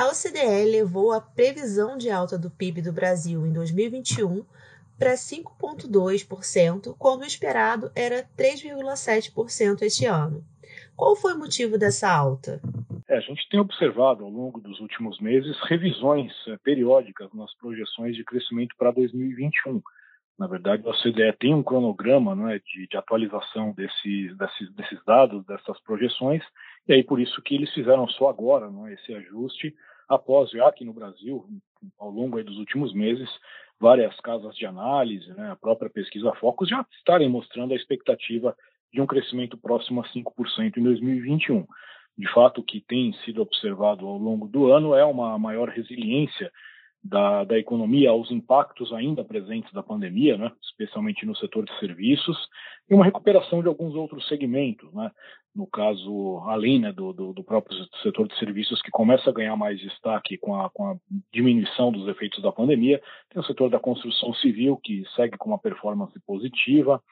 A OCDE levou a previsão de alta do PIB do Brasil em 2021 para 5,2%, quando o esperado era 3,7% este ano. Qual foi o motivo dessa alta? É, a gente tem observado ao longo dos últimos meses revisões é, periódicas nas projeções de crescimento para 2021. Na verdade, a OCDE tem um cronograma né, de, de, atualização desses, desses, desses, dados, dessas projeções, e aí por isso que eles fizeram só agora né, esse ajuste, após já aqui no Brasil, ao longo dos últimos meses, várias casas de análise, né, a própria pesquisa Focus já estarem mostrando a expectativa de um crescimento próximo a 5% em 2021. De fato, o que tem sido observado ao longo do ano é uma maior resiliência da, da economia aos impactos ainda presentes da pandemia, né, especialmente no setor de serviços, e uma recuperação de alguns outros segmentos, né, no caso, além né, do, do, do, próprio setor de serviços, que começa a ganhar mais destaque com a, com a diminuição dos efeitos da pandemia, tem o setor da construção civil, que segue com uma performance positiva,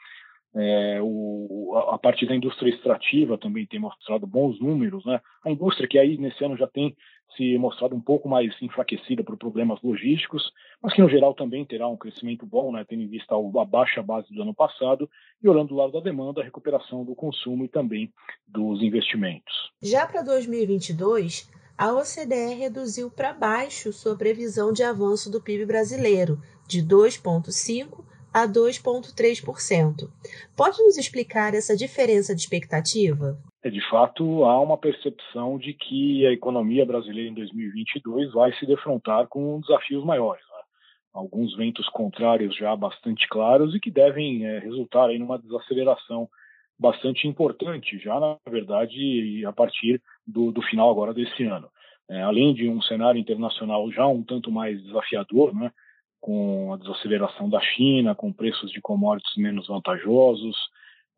é, o, a parte da indústria extrativa também tem mostrado bons números, né? A indústria que aí nesse ano já tem se mostrado um pouco mais enfraquecida por problemas logísticos, mas que no geral também terá um crescimento bom, né? Tendo em vista a baixa base do ano passado e olhando do lado da demanda, a recuperação do consumo e também dos investimentos. Já para 2022, a OCDE reduziu para baixo sua previsão de avanço do PIB brasileiro, de 2,5% a 2,3%. Pode nos explicar essa diferença de expectativa? É, de fato, há uma percepção de que a economia brasileira em 2022 vai se defrontar com desafios maiores. Né? Alguns ventos contrários já bastante claros e que devem é, resultar em uma desaceleração bastante importante, já na verdade a partir do, do final agora desse ano. É, além de um cenário internacional já um tanto mais desafiador, né? Com a desaceleração da China, com preços de commodities menos vantajosos,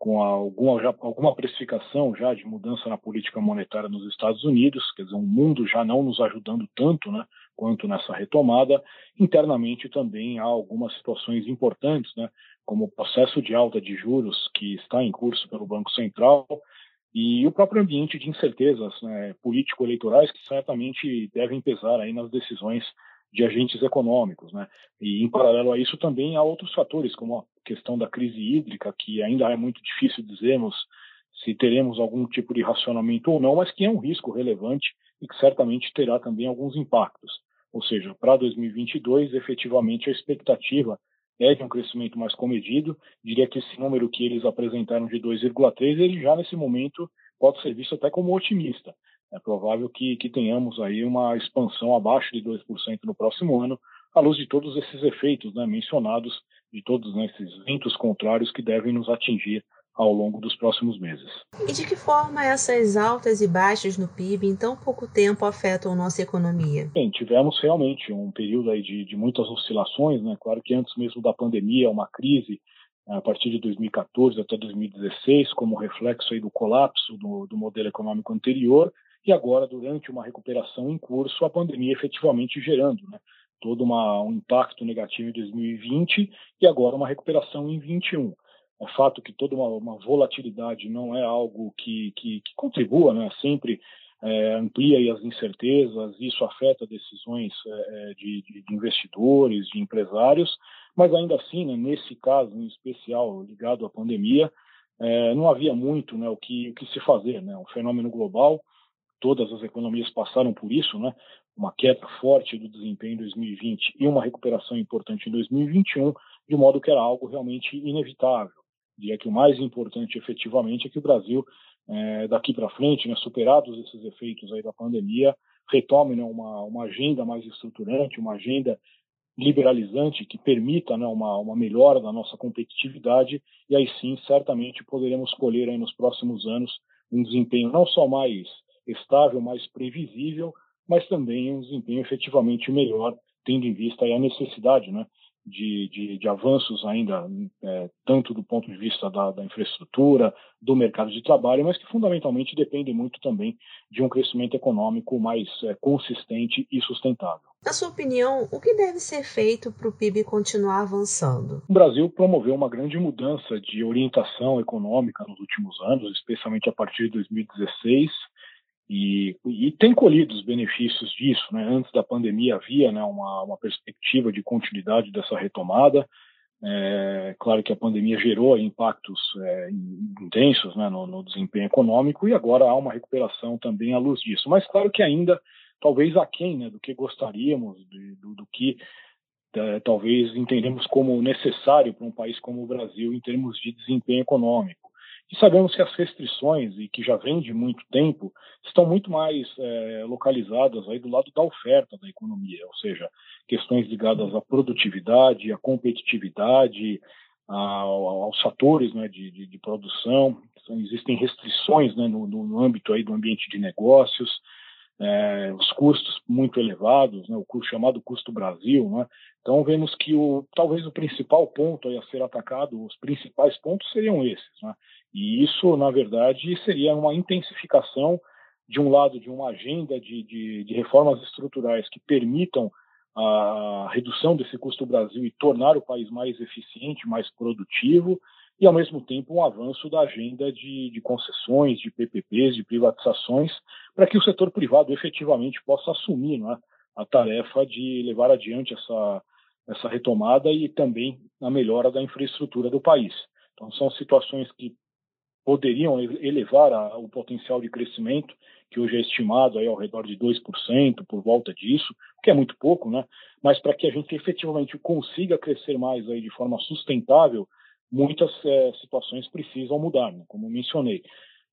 com alguma, já, alguma precificação já de mudança na política monetária nos Estados Unidos, quer dizer, um mundo já não nos ajudando tanto né, quanto nessa retomada. Internamente também há algumas situações importantes, né, como o processo de alta de juros que está em curso pelo Banco Central e o próprio ambiente de incertezas né, político-eleitorais que certamente devem pesar aí nas decisões de agentes econômicos, né? E em paralelo a isso também há outros fatores, como a questão da crise hídrica, que ainda é muito difícil dizermos se teremos algum tipo de racionamento ou não, mas que é um risco relevante e que certamente terá também alguns impactos. Ou seja, para 2022, efetivamente a expectativa é de um crescimento mais comedido. Diria que esse número que eles apresentaram de 2,3, ele já nesse momento pode ser visto até como otimista é provável que, que tenhamos aí uma expansão abaixo de 2% no próximo ano, à luz de todos esses efeitos né, mencionados, de todos né, esses ventos contrários que devem nos atingir ao longo dos próximos meses. E de que forma essas altas e baixas no PIB em tão pouco tempo afetam nossa economia? Bem, tivemos realmente um período aí de, de muitas oscilações, né? Claro que antes mesmo da pandemia, uma crise a partir de 2014 até 2016, como reflexo aí do colapso do, do modelo econômico anterior, e agora, durante uma recuperação em curso, a pandemia efetivamente gerando né, todo uma, um impacto negativo em 2020 e agora uma recuperação em 2021. É fato que toda uma, uma volatilidade não é algo que, que, que contribua, né, sempre é, amplia as incertezas, isso afeta decisões é, de, de, investidores, de empresários, mas ainda assim, né, nesse caso em especial ligado à pandemia, é, não havia muito né, o, que, o que se fazer. Né, um fenômeno global todas as economias passaram por isso, né? Uma queda forte do desempenho em 2020 e uma recuperação importante em 2021, de modo que era algo realmente inevitável. Diria que o mais importante, efetivamente, é que o Brasil, é, daqui para frente, né, superados esses efeitos aí da pandemia, retome né, uma, uma agenda mais estruturante, uma agenda liberalizante que permita né, uma, uma melhora da nossa competitividade e aí sim certamente poderemos colher aí nos próximos anos um desempenho não só mais estável, mais previsível, mas também um desempenho efetivamente melhor, tendo em vista a necessidade né, de, de, de avanços ainda, é, tanto do ponto de vista da, da, infraestrutura, do mercado de trabalho, mas que fundamentalmente dependem muito também de um crescimento econômico mais é, consistente e sustentável. Na sua opinião, o que deve ser feito para o PIB continuar avançando? O Brasil promoveu uma grande mudança de orientação econômica nos últimos anos, especialmente a partir de 2016 e, e, tem colhido os benefícios disso. Né? Antes da pandemia havia né, uma, uma, perspectiva de continuidade dessa retomada. É, claro que a pandemia gerou impactos é, intensos né, no, no, desempenho econômico e agora há uma recuperação também à luz disso. Mas claro que ainda, talvez aquém né, do que gostaríamos, de, do, do, que é, talvez entendemos como necessário para um país como o Brasil em termos de desempenho econômico. E sabemos que as restrições, e que já vem de muito tempo, estão muito mais é, localizadas aí do lado da oferta da economia, ou seja, questões ligadas à produtividade, à competitividade, aos fatores né, de, de, de, produção. Então, existem restrições né, no, no, âmbito aí do ambiente de negócios, é, os custos muito elevados, né, o custo, chamado custo Brasil. Né? Então vemos que o, talvez o principal ponto a ser atacado, os principais pontos seriam esses. Né? E isso, na verdade, seria uma intensificação, de um lado, de uma agenda de, de, de reformas estruturais que permitam a redução desse custo Brasil e tornar o país mais eficiente, mais produtivo, e, ao mesmo tempo, um avanço da agenda de, de concessões, de PPPs, de privatizações, para que o setor privado efetivamente possa assumir é, a tarefa de levar adiante essa, essa retomada e também a melhora da infraestrutura do país. Então, são situações que poderiam elevar a, o potencial de crescimento, que hoje é estimado aí ao redor de 2%, por volta disso, que é muito pouco, né? Mas para que a gente efetivamente consiga crescer mais aí de forma sustentável, muitas é, situações precisam mudar, né? como mencionei.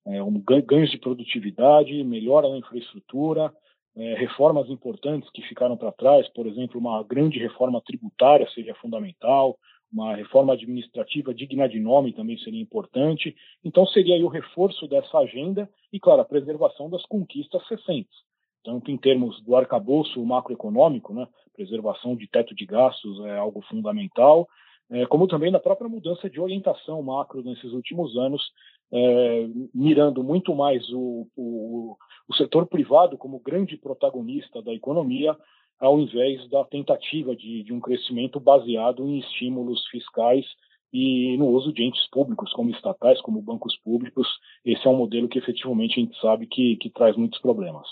É, um, ganhos de produtividade, melhora na infraestrutura, é, reformas importantes que ficaram para trás, por exemplo, uma grande reforma tributária seria fundamental, uma reforma administrativa digna de nome também seria importante. Então, seria aí o reforço dessa agenda e, claro, a preservação das conquistas recentes. Tanto em termos do arcabouço macroeconômico, né, preservação de teto de gastos é algo fundamental, como também na própria mudança de orientação macro nesses últimos anos, é, mirando muito mais o, o, o setor privado como grande protagonista da economia, ao invés da tentativa de, de um crescimento baseado em estímulos fiscais e no uso de entes públicos, como estatais, como bancos públicos. Esse é um modelo que efetivamente a gente sabe que, que traz muitos problemas.